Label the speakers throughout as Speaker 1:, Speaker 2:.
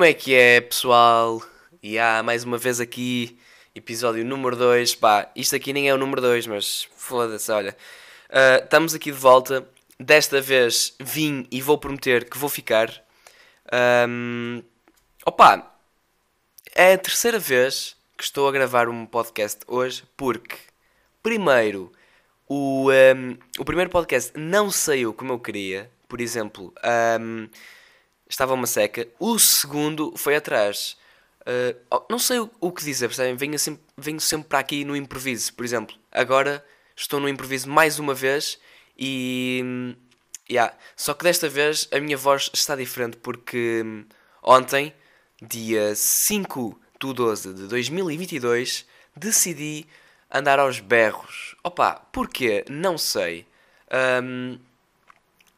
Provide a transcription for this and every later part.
Speaker 1: Como é que é, pessoal? E há mais uma vez aqui, episódio número 2. Pá, isto aqui nem é o número 2, mas foda-se, olha. Ah, estamos aqui de volta. Desta vez vim e vou prometer que vou ficar. Ahm, opa, é a terceira vez que estou a gravar um podcast hoje, porque, primeiro, o, ahm, o primeiro podcast não saiu como eu queria. Por exemplo, ahm, estava uma seca. O segundo foi atrás. Uh, não sei o, que dizer, percebem? Venho sempre, venho sempre para aqui no improviso, por exemplo. Agora estou no improviso mais uma vez e. yeah. Só que desta vez a minha voz está diferente porque hum, ontem, dia 5 de 12 de 2022, decidi andar aos berros. Opa, porquê? Não sei. Hum,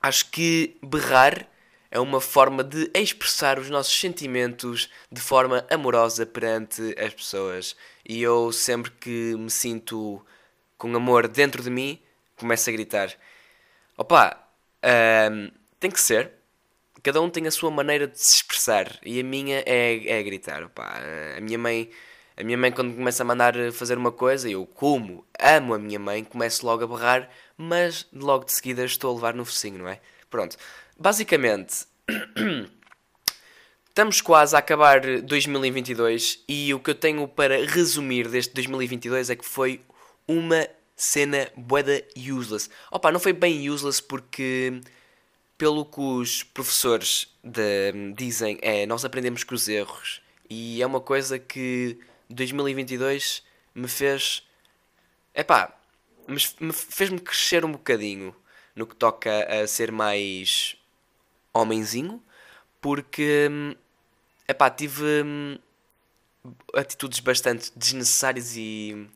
Speaker 1: acho que berrar é uma forma de expressar os nossos sentimentos de forma amorosa perante as pessoas. E eu sempre que me sinto com amor dentro de mim, começo a gritar. Opa, ahm, tem que ser. Cada um tem a sua maneira de se expressar e a minha é, é gritar. Opa, a minha mãe, a minha mãe quando começa a mandar fazer uma coisa, eu como amo a minha mãe, começo logo a berrar, mas logo de seguida estou a levar no focinho, não é? Pronto. Basicamente, estamos quase a acabar 2022 e o que eu tenho para resumir deste 2022 é que foi uma cena boeda useless. Opa, não foi bem useless porque pelo que os professores de- dizem é nós aprendemos com os erros e é uma coisa que 2022 me fez epá, me fez-me crescer um bocadinho no que toca a ser mais homenzinho, porque hum, epá, tive hum, atitudes bastante desnecessárias e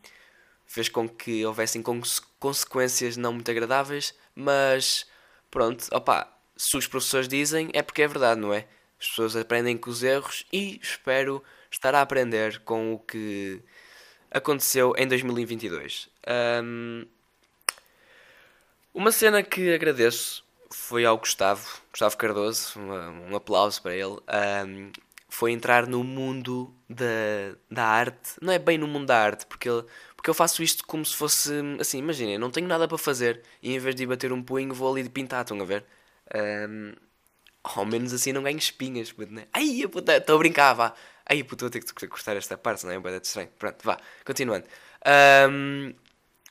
Speaker 1: fez com que houvessem conse- consequências não muito agradáveis, mas pronto, opá, se os professores dizem é porque é verdade, não é? As pessoas aprendem com os erros e espero estar a aprender com o que aconteceu em 2022. Hum, uma cena que agradeço foi ao Gustavo, Gustavo Cardoso, um, um aplauso para ele. ahm, foi entrar no mundo da, da arte. Não é bem no mundo da arte, porque, ele, porque eu faço isto como se fosse assim. Imaginem, não tenho nada para fazer e em vez de ir bater um punho, vou ali de pintar. Estão a ver? Ahm, ao menos assim não ganho espinhas. puto, né? Ai, puta, estou a brincar, vá. Ai, puto, vou ter que cortar esta parte, senão é um bocado estranho. Pronto, vá, continuando. Ahm,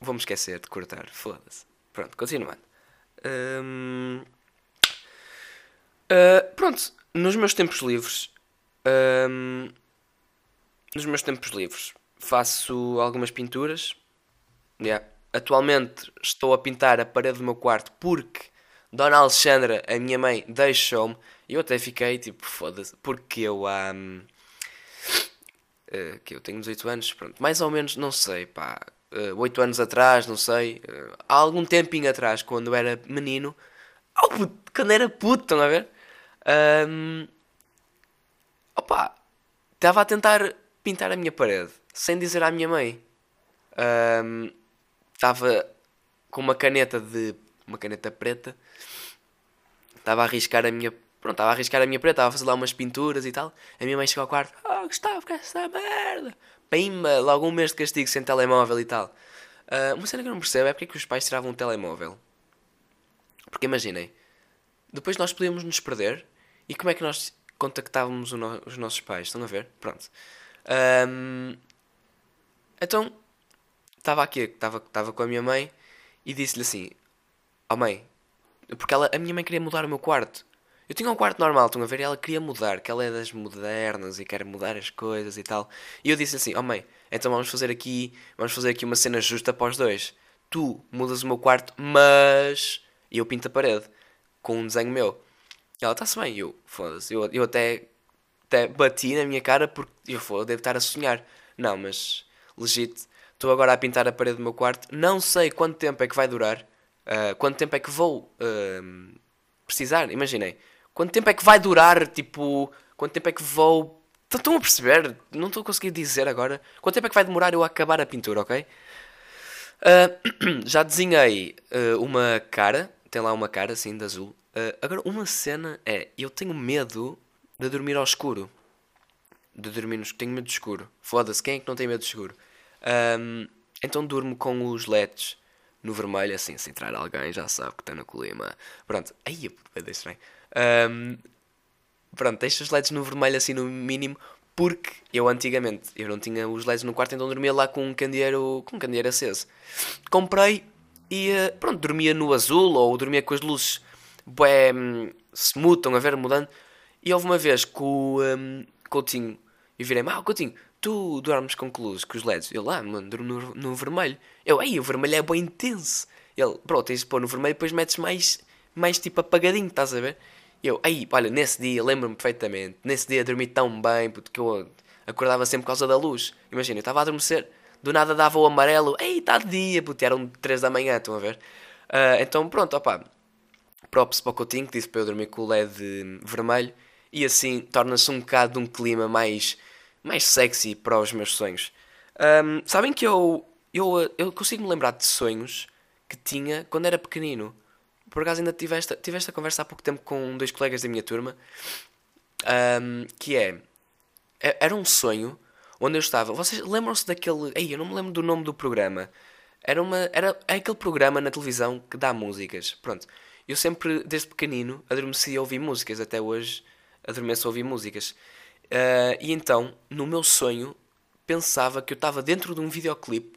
Speaker 1: Vou-me esquecer de cortar, foda-se. Pronto, continuando. Hum, ah, pronto, nos meus tempos livres. hum, nos meus tempos livres faço algumas pinturas. Yeah. Atualmente estou a pintar a parede do meu quarto porque Dona Alexandra, a minha mãe, deixou-me. E eu até fiquei tipo, foda-se, porque eu há. hum, eh, que eu tenho 18 anos, pronto, mais ou menos, não sei, pá, eh, 8 anos atrás, não sei, eh, há algum tempinho atrás, quando eu era menino, oh, puto, quando era puto, estão a ver? Ahm, opa, estava a tentar pintar a minha parede, sem dizer à minha mãe. Ahm, Estava com uma caneta de. uma caneta preta, estava a arriscar a minha. Pronto, estava a arriscar a minha preta, estava a fazer lá umas pinturas e tal. A minha mãe chegou ao quarto, oh Gustavo, que é essa merda? Pimba, logo um mês de castigo sem telemóvel e tal. Ah, uma cena que eu não percebo é porque é que os pais tiravam um telemóvel. Porque imaginem, depois nós podíamos nos perder e como é que nós contactávamos no- os nossos pais? Estão a ver? Pronto. Ahm, então, estava aqui, estava com a minha mãe e disse-lhe assim: Oh mãe, porque ela, a minha mãe queria mudar o meu quarto. Eu tinha um quarto normal, estão a ver? E ela queria mudar, que ela é das modernas e quer mudar as coisas e tal. E eu disse assim: Oh mãe, então vamos fazer aqui, vamos fazer aqui uma cena justa para os dois. Tu mudas o meu quarto, mas. E eu pinto a parede com um desenho meu. Ela está-se bem. Eu, foda-se. Eu, eu até, até bati na minha cara porque eu foda, devo estar a sonhar. Não, mas legit. Estou agora a pintar a parede do meu quarto. Não sei quanto tempo é que vai durar. Uh, quanto tempo é que vou uh, precisar. Imaginei. Quanto tempo é que vai durar? Tipo, quanto tempo é que vou. Estão a perceber? Não estou a conseguir dizer agora. Quanto tempo é que vai demorar eu a acabar a pintura, ok? Uh, já desenhei uma cara. Tem lá uma cara assim de azul. agora, uma cena é. Eu tenho medo de dormir ao escuro. De dormir no escuro. Tenho medo de escuro. Foda-se, quem é que não tem medo de escuro? Um, então durmo com os LEDs no vermelho, assim, se entrar alguém já sabe que está no clima. Pronto, aí é estranho. Um, pronto, deixo os LEDs no vermelho assim no mínimo, porque eu antigamente eu não tinha os LEDs no quarto, então dormia lá com um candeeiro, com um candeeiro aceso. Comprei e eh, pronto, dormia no azul ou dormia com as luzes bué, hum, smooth, estão a ver, mudando. E houve uma vez que o um, Coutinho, eu virei-me, ah, Coutinho, tu dormes com que luzes? Com os LEDs? Ele, ah, mano, durmo no, no vermelho. Eu, aí, o vermelho é bem intenso. Ele, pronto, tens de pôr no vermelho e depois metes mais, mais tipo apagadinho, estás a ver? Eu, aí, olha, nesse dia, lembro-me perfeitamente, nesse dia dormi tão bem, porque eu acordava sempre por causa da luz. Imagina, eu estava a adormecer, do nada dava o amarelo, ei, está de dia, puto, eram 3 da manhã, estão a ver? Uh, então, pronto, opá, props para o Coutinho, que disse para eu dormir com o LED vermelho, e assim torna-se um bocado de um clima mais mais sexy para os meus sonhos. Um, sabem que eu, eu, eu consigo me lembrar de sonhos que tinha quando era pequenino. Por acaso ainda tive esta, tive esta conversa há pouco tempo com dois colegas da minha turma. Um, que é. Era um sonho onde eu estava. Vocês lembram-se daquele. Ei, eu não me lembro do nome do programa. Era, uma, era é aquele programa na televisão que dá músicas. Pronto. Eu sempre, desde pequenino, adormeci a ouvir músicas. Até hoje adormeço a ouvir músicas. Uh, e então, no meu sonho, pensava que eu estava dentro de um videoclipe,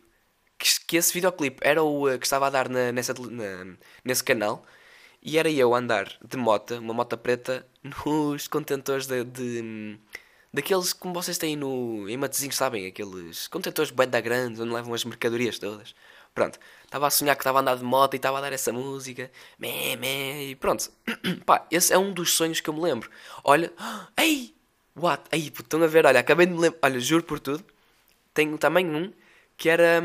Speaker 1: que, que esse videoclipe era o uh, que estava a dar na, nessa, na, nesse canal, e era eu a andar de moto, uma moto preta, nos contentores de, de daqueles como vocês têm no, em Matezinhos, sabem? Aqueles contentores bem da grande, onde levam as mercadorias todas. Pronto, estava a sonhar que estava a andar de moto e estava a dar essa música, meh, meh, e pronto. Pá, esse é um dos sonhos que eu me lembro. Olha, ei, What? Aí, estão a ver, olha, acabei de me lembrar. Olha, juro por tudo. Tenho também um que era.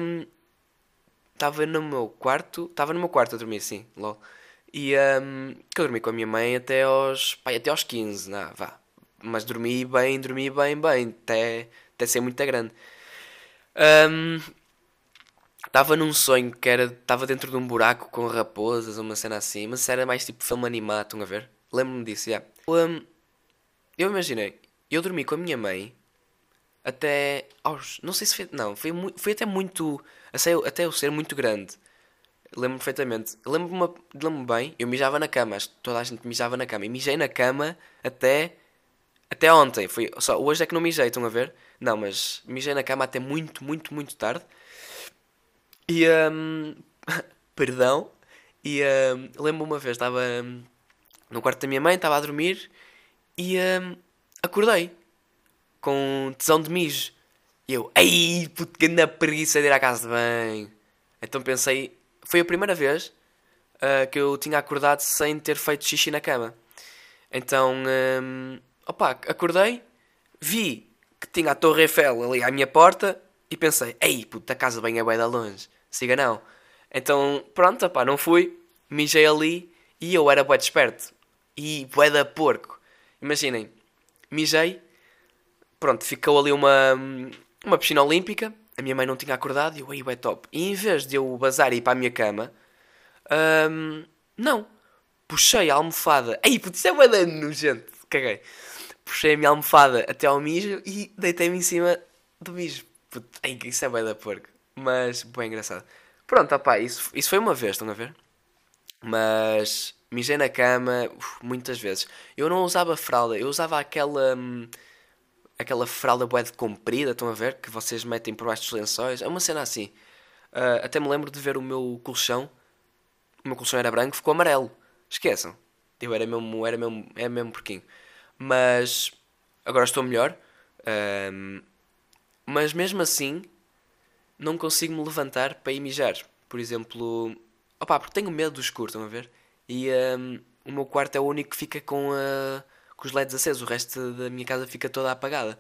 Speaker 1: Estava hum, no meu quarto. Estava no meu quarto a dormir, sim, lol. E um, que eu dormi com a minha mãe até aos. Pai, até aos 15, não, vá. Mas dormi bem, dormi bem, bem. Até, até ser muito grande. Estava num sonho que era. Estava dentro de um buraco com raposas, uma cena assim. Mas era mais tipo filme animado, estão a ver? Lembro-me disso, já. Yeah. Um, eu imaginei eu dormi com a minha mãe até aos. Não sei se foi. Não, foi, foi até muito. Até eu ser muito grande. Lembro-me perfeitamente. Lembro-me lembro bem, eu mijava na cama. Acho que toda a gente mijava na cama. E mijei na cama até. Até ontem. Foi, só, hoje é que não mijei, estão a ver? Não, mas mijei na cama até muito, muito, muito tarde. E. Um, perdão. E um, lembro-me uma vez, estava um, no quarto da minha mãe, estava a dormir. E. Um, acordei com tesão de mijo. E eu, ai, puto, que anda preguiça de ir à casa de banho. Então pensei, foi a primeira vez uh, que eu tinha acordado sem ter feito xixi na cama. Então, um, opa, acordei, vi que tinha a Torre Eiffel ali à minha porta e pensei, ei, puto, a casa de banho é bué da longe, siga não. Então, pronto, opá, não fui, mijei ali e eu era bué desperto. E bué da porco. Imaginem, mijei, pronto, ficou ali uma, uma piscina olímpica, a minha mãe não tinha acordado e eu, aí, é top. E em vez de eu bazar e ir para a minha cama, hum, não, puxei a almofada, aí, putz, isso é uma nojento, caguei. Puxei a minha almofada até ao mijo e deitei-me em cima do mijo. Putz, isso é bem da porco. Mas, bem engraçado. Pronto, opá, isso, isso foi uma vez, estão a ver? Mas Mijei na cama uf, muitas vezes. Eu não usava fralda, eu usava aquela. Hum, aquela fralda bué de comprida, estão a ver? Que vocês metem por baixo dos lençóis. É uma cena assim. Uh, até me lembro de ver o meu colchão. O meu colchão era branco, ficou amarelo. Esqueçam. Eu era mesmo, era mesmo, era mesmo porquinho. Mas agora estou melhor. Mas mesmo assim, não consigo me levantar para ir mijar. Por exemplo, opá, porque tenho medo do escuro, estão a ver? E um, o meu quarto é o único que fica com, a, com os LEDs acesos, o resto da minha casa fica toda apagada.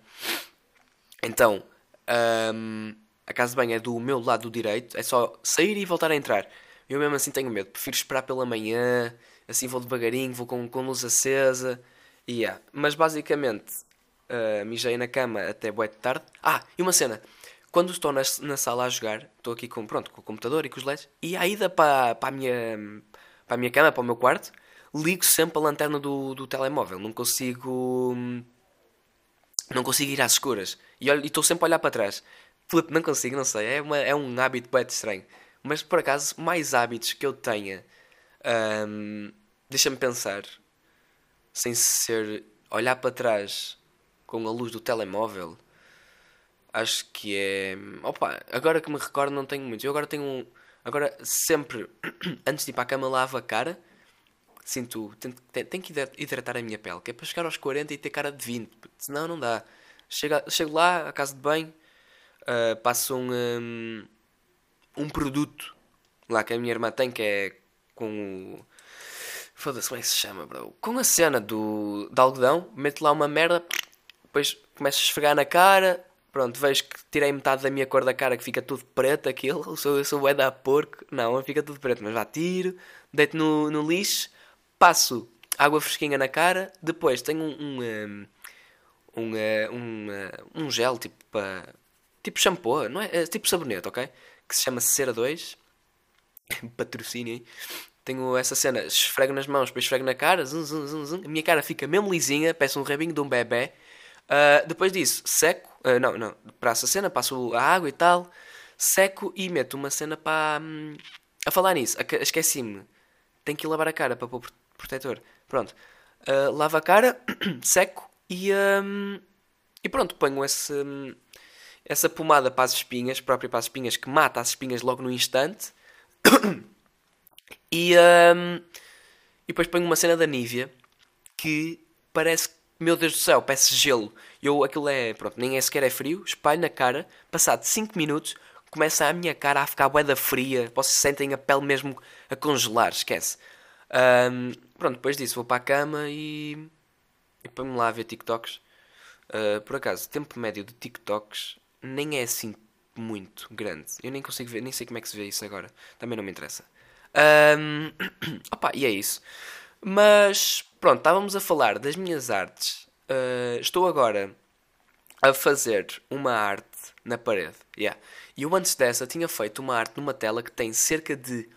Speaker 1: Então, um, a casa de banho é do meu lado direito, é só sair e voltar a entrar. Eu mesmo assim tenho medo, prefiro esperar pela manhã, assim vou devagarinho, vou com, com luz acesa. E yeah. Mas basicamente, uh, mijei na cama até boa de tarde. Ah, e uma cena. Quando estou na, na sala a jogar, estou aqui com, pronto, com o computador e com os LEDs, e a ida para, para, a minha, para a minha cama, para o meu quarto, ligo sempre a lanterna do, do telemóvel. Não consigo. Não consigo ir às escuras. E estou sempre a olhar para trás. Flip, não consigo, não sei. É, uma, é um hábito bem estranho. Mas por acaso, mais hábitos que eu tenha. Um, Deixa-me pensar. Sem ser. Olhar para trás com a luz do telemóvel. Acho que é. Opa, agora que me recordo, não tenho muito. Eu agora tenho um. Agora, sempre. antes de ir para a cama, lavo a cara. Sinto. Tenho, tenho que hidratar a minha pele. Que é para chegar aos 40 e ter cara de 20. Senão, não dá. Chego, chego lá, à casa de banho. Uh, passo um, um um produto lá que a minha irmã tem que é com o. Foda-se, como é que se chama, bro? Com a cena do, de algodão, meto lá uma merda, depois começo a esfregar na cara. Pronto, vejo que tirei metade da minha cor da cara que fica tudo preto aquilo. Eu sou, eu sou o da porco. Não, fica tudo preto, mas já tiro, deito no, no lixo, passo água fresquinha na cara, depois tenho um. um, um um, um, gel tipo tipo shampoo, não é? é tipo sabonete, ok? que se chama Cera 2. Patrocínio Tenho essa cena, esfrego nas mãos, depois esfrego na cara, zum, zum, zum, zum. a minha cara fica mesmo lisinha, peço um rabinho de um bebê. Uh, depois disso, seco, uh, não, não, para essa cena, passo a água e tal, seco e meto uma cena para. Hum, a falar nisso, esqueci-me, tenho que lavar a cara para pôr protetor. Pronto, uh, lavo a cara, seco e. Um, e pronto, ponho esse. Um, essa pomada para as espinhas, própria para as espinhas, que mata as espinhas logo no instante. e, um, e depois ponho uma cena da Nívia que parece, meu Deus do céu, parece gelo. Eu, aquilo é, pronto, nem é sequer é frio, espalho na cara, passado 5 minutos, começa a minha cara a ficar boeda fria, vocês sentem a pele mesmo a congelar, esquece. Um, pronto, depois disso vou para a cama e, e ponho-me lá a ver TikToks. Uh, por acaso, tempo médio de TikToks nem é assim muito grande. Eu nem consigo ver, nem sei como é que se vê isso agora. Também não me interessa. Um, opa, e é isso. Mas pronto, estávamos a falar das minhas artes. Uh, estou agora a fazer uma arte na parede. Yeah. E eu antes dessa tinha feito uma arte numa tela que tem cerca de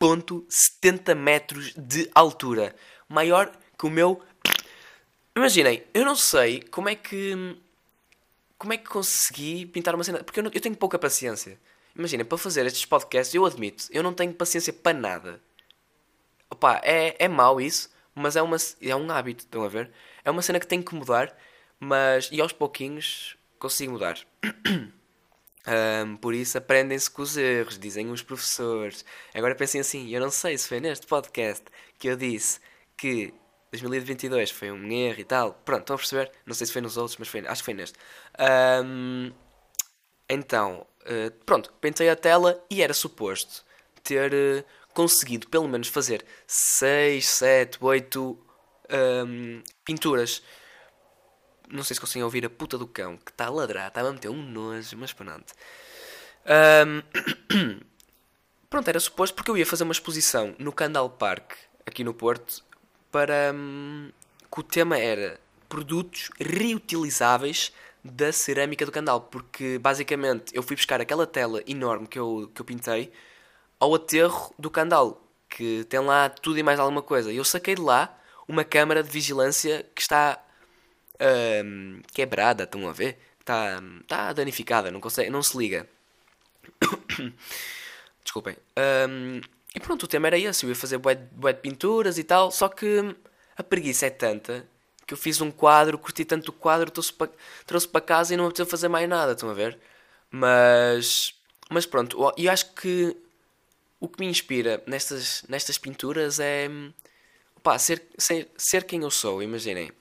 Speaker 1: 1.70 metros de altura. Maior que o meu. Imaginem, eu não sei como é que como é que consegui pintar uma cena? Porque eu, não, eu tenho pouca paciência. Imagina, para fazer estes podcasts, eu admito, eu não tenho paciência para nada. Opa, é, é mau isso, mas é, uma, é um hábito, estão a ver? É uma cena que tenho que mudar, mas. E aos pouquinhos consigo mudar. um, por isso aprendem-se com os erros, dizem os professores. Agora pensem assim, eu não sei se foi neste podcast que eu disse que 2022 foi um erro e tal. Pronto, estão a perceber? Não sei se foi nos outros, mas foi, acho que foi neste. Um, então, uh, pronto, pentei a tela e era suposto ter uh, conseguido pelo menos fazer 6, 7, 8 um, pinturas. Não sei se conseguem ouvir a puta do cão que está a ladrar, está a meter um nojo, mas pronto. Um, pronto, era suposto porque eu ia fazer uma exposição no Candal Park, aqui no Porto, para hum, que o tema era produtos reutilizáveis da cerâmica do Candal, porque basicamente eu fui buscar aquela tela enorme que eu, que eu pintei ao aterro do Candal, que tem lá tudo e mais alguma coisa. E eu saquei de lá uma câmara de vigilância que está hum, quebrada, estão a ver? Está, está danificada, não, consegue, não se liga. Desculpem. Um, e pronto, o tema era esse. Eu ia fazer bué, bué de pinturas e tal. Só que a preguiça é tanta que eu fiz um quadro, curti tanto o quadro, trouxe para, casa e não me apeteceu fazer mais nada. Estão a ver? Mas, mas pronto. Eu acho que o que me inspira nestas, nestas pinturas é ser, ser, ser quem eu sou. Imaginem.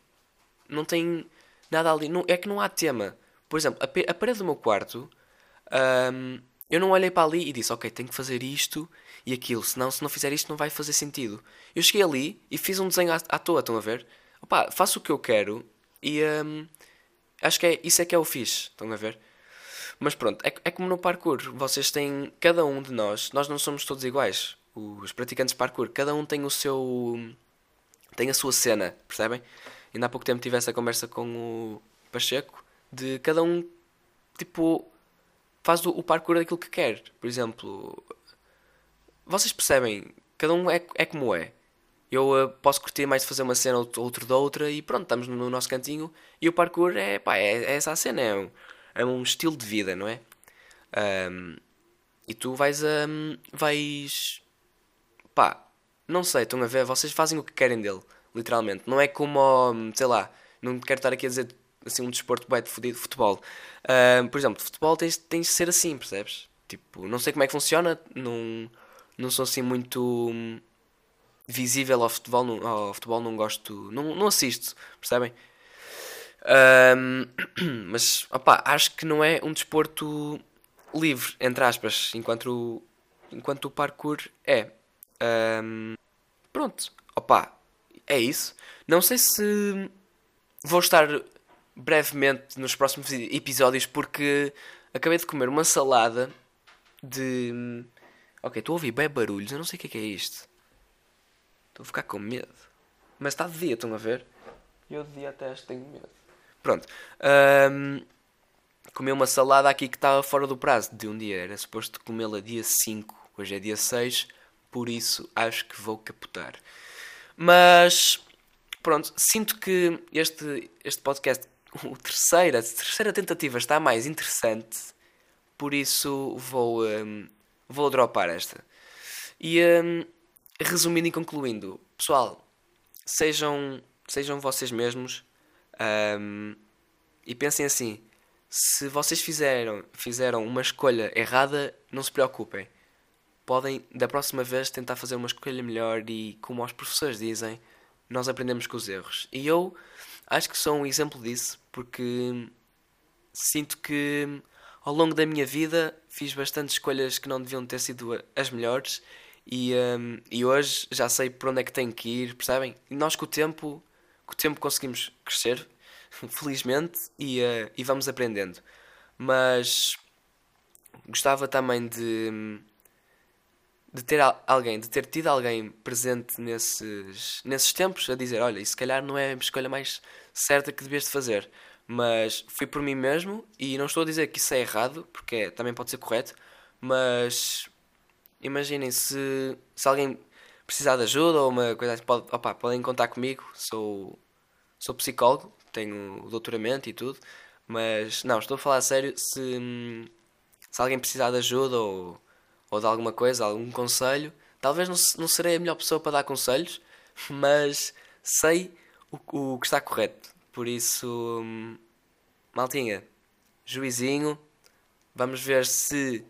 Speaker 1: Não tem nada ali. Não, é que não há tema. Por exemplo, a, a parede do meu quarto. Um, eu não olhei para ali e disse, ok, tenho que fazer isto e aquilo, senão se não fizer isto não vai fazer sentido. Eu cheguei ali e fiz um desenho à, à toa, estão a ver? Opa, faço o que eu quero e hum, acho que é, isso é que é o fixe, estão a ver? Mas pronto, é, é como no parkour, vocês têm, cada um de nós, nós não somos todos iguais, os praticantes de parkour, cada um tem o seu, tem a sua cena, percebem? Ainda há pouco tempo tive essa conversa com o Pacheco, de cada um, tipo, faz o, parkour daquilo que quer. Por exemplo, vocês percebem, cada um é, é como é. Eu uh, posso curtir mais de fazer uma cena ou outro da outra e pronto, estamos no nosso cantinho. E o parkour é, pá, é, é essa a cena, é um, é um estilo de vida, não é? Um, e tu vais a. Um, vais. pá, não sei, estão a ver, vocês fazem o que querem dele, literalmente. Não é como, hum, sei lá, não quero estar aqui a dizer assim um desporto bem de futebol. Um, por exemplo, futebol tens, tens de ser assim, percebes? Tipo, não sei como é que funciona, não, não sou assim muito hum, visível ao futebol, não, ao futebol não gosto, não, não assisto, percebem? Um, mas, opá, acho que não é um desporto livre, entre aspas, enquanto o, enquanto o parkour é. Um, pronto, opá, é isso. Não sei se vou estar brevemente nos próximos episódios porque acabei de comer uma salada de. Ok, estou a ouvir bem barulhos, eu não sei o que é, que é isto. Estou a ficar com medo. Mas está de dia, estão a ver? Eu de dia até acho que tenho medo. Pronto. Um, comi uma salada aqui que estava fora do prazo de um dia. Era suposto comê-la dia 5. Hoje é dia 6. Por isso acho que vou capotar. Mas pronto, sinto que este, este podcast, o terceiro, a terceira tentativa está mais interessante. Por isso vou, um, vou dropar esta. E um, resumindo e concluindo, pessoal, sejam, sejam vocês mesmos um, e pensem assim: se vocês fizeram, fizeram uma escolha errada, não se preocupem. Podem, da próxima vez, tentar fazer uma escolha melhor e, como os professores dizem, nós aprendemos com os erros. E eu acho que sou um exemplo disso, porque sinto que ao longo da minha vida fiz bastantes escolhas que não deviam ter sido as melhores e, um, e hoje já sei por onde é que tenho que ir, percebem? E nós com o tempo, com o tempo conseguimos crescer, felizmente, e, uh, e vamos aprendendo. Mas gostava também de, de ter alguém, de ter tido alguém presente nesses, nesses tempos a dizer, olha, isso se calhar não é a escolha mais certa que devias de fazer. Mas fui por mim mesmo e não estou a dizer que isso é errado, porque é, também pode ser correto, mas imaginem se, se alguém precisar de ajuda ou uma coisa assim, pode, opa, podem contar comigo, sou, sou psicólogo, tenho doutoramento e tudo, mas não, estou a falar a sério, se, se alguém precisar de ajuda ou, ou de alguma coisa, algum conselho, talvez não, não serei a melhor pessoa para dar conselhos, mas sei o, o que está correto. Por isso, maltinha, juizinho, vamos ver se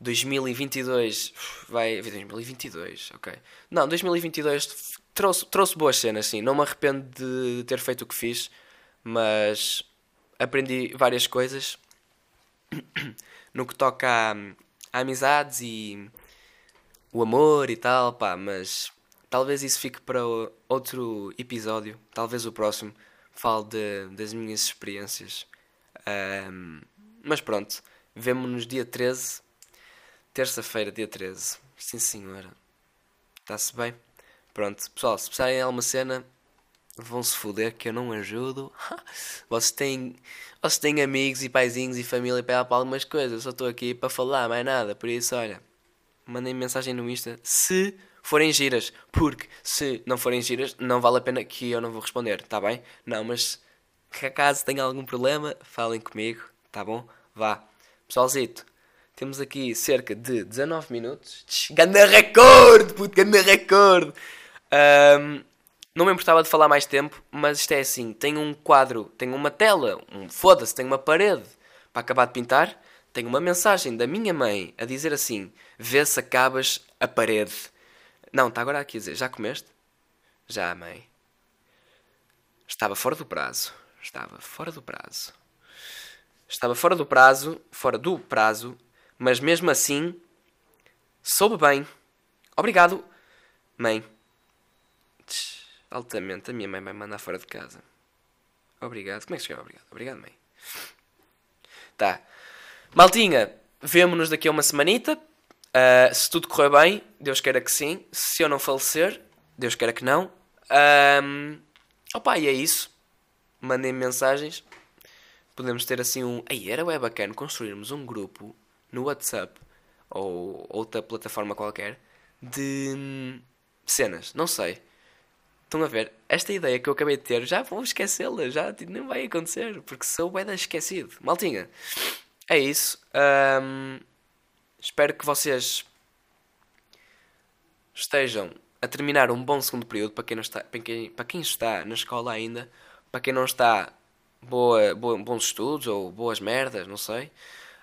Speaker 1: 2022 vai. 2022, ok. Não, 2022 trouxe, trouxe boas cenas, sim. Não me arrependo de ter feito o que fiz, mas aprendi várias coisas no que toca a, a amizades e o amor e tal, pá, mas talvez isso fique para outro episódio, talvez o próximo, fale de, das minhas experiências. Um, mas pronto, vemo-nos dia 13 Terça-feira, dia 13. Sim, senhora. Está-se bem? Pronto, pessoal, se precisarem de alguma cena, vão-se foder que eu não ajudo. vocês têm, vocês têm amigos e paizinhos e família para para algumas coisas. Eu só estou aqui para falar, mais nada. Por isso, olha, mandem mensagem no Insta se forem giras. Porque se não forem giras, não vale a pena que eu não vou responder, tá bem? Não, mas que acaso tenha algum problema, falem comigo, tá bom? Vá. Pessoalzito, temos aqui cerca de 19 minutos. Ganda recorde, puto, ganda recorde. Um, não me importava de falar mais tempo, mas isto é assim: tenho um quadro, tenho uma tela, um foda-se, tenho uma parede para acabar de pintar. Tenho uma mensagem da minha mãe a dizer assim: vê se acabas a parede. Não, está agora aqui a dizer: já comeste? Já, mãe. Estava fora do prazo. Estava fora do prazo. Estava fora do prazo, fora do prazo, mas mesmo assim soube bem. Obrigado, mãe. Altamente, a minha mãe vai mandar fora de casa. Obrigado. Como é que se chama? Obrigado. Obrigado, mãe. Tá. Maltinha, vemo-nos daqui a uma semanita. Uh, se tudo correr bem, Deus queira que sim. Se eu não falecer, Deus queira que não. Um, opa, e é isso. Mandem mensagens. Podemos ter assim um. Aí era bem bacana construirmos um grupo no WhatsApp ou outra plataforma qualquer de hum, cenas. Não sei. Estão a ver? Esta ideia que eu acabei de ter, já vou esquecê-la. Já tipo, não vai acontecer. Porque sou bem esquecido. Maltinha. É isso. Um, espero que vocês estejam a terminar um bom segundo período para quem, não está, para quem, para quem está na escola ainda, para quem não está, boa, boa, bons estudos ou boas merdas, não sei.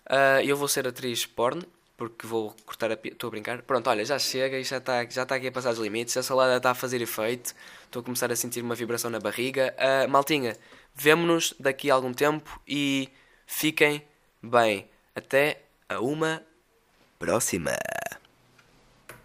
Speaker 1: Uh, eu vou ser atriz porno, porque vou cortar a Estou a brincar. Pronto, olha, já chega e já está já está aqui a passar os limites. A salada está a fazer efeito. Estou a começar a sentir uma vibração na barriga. Uh, maltinha, vemo-nos daqui a algum tempo e fiquem bem. Até a uma próxima.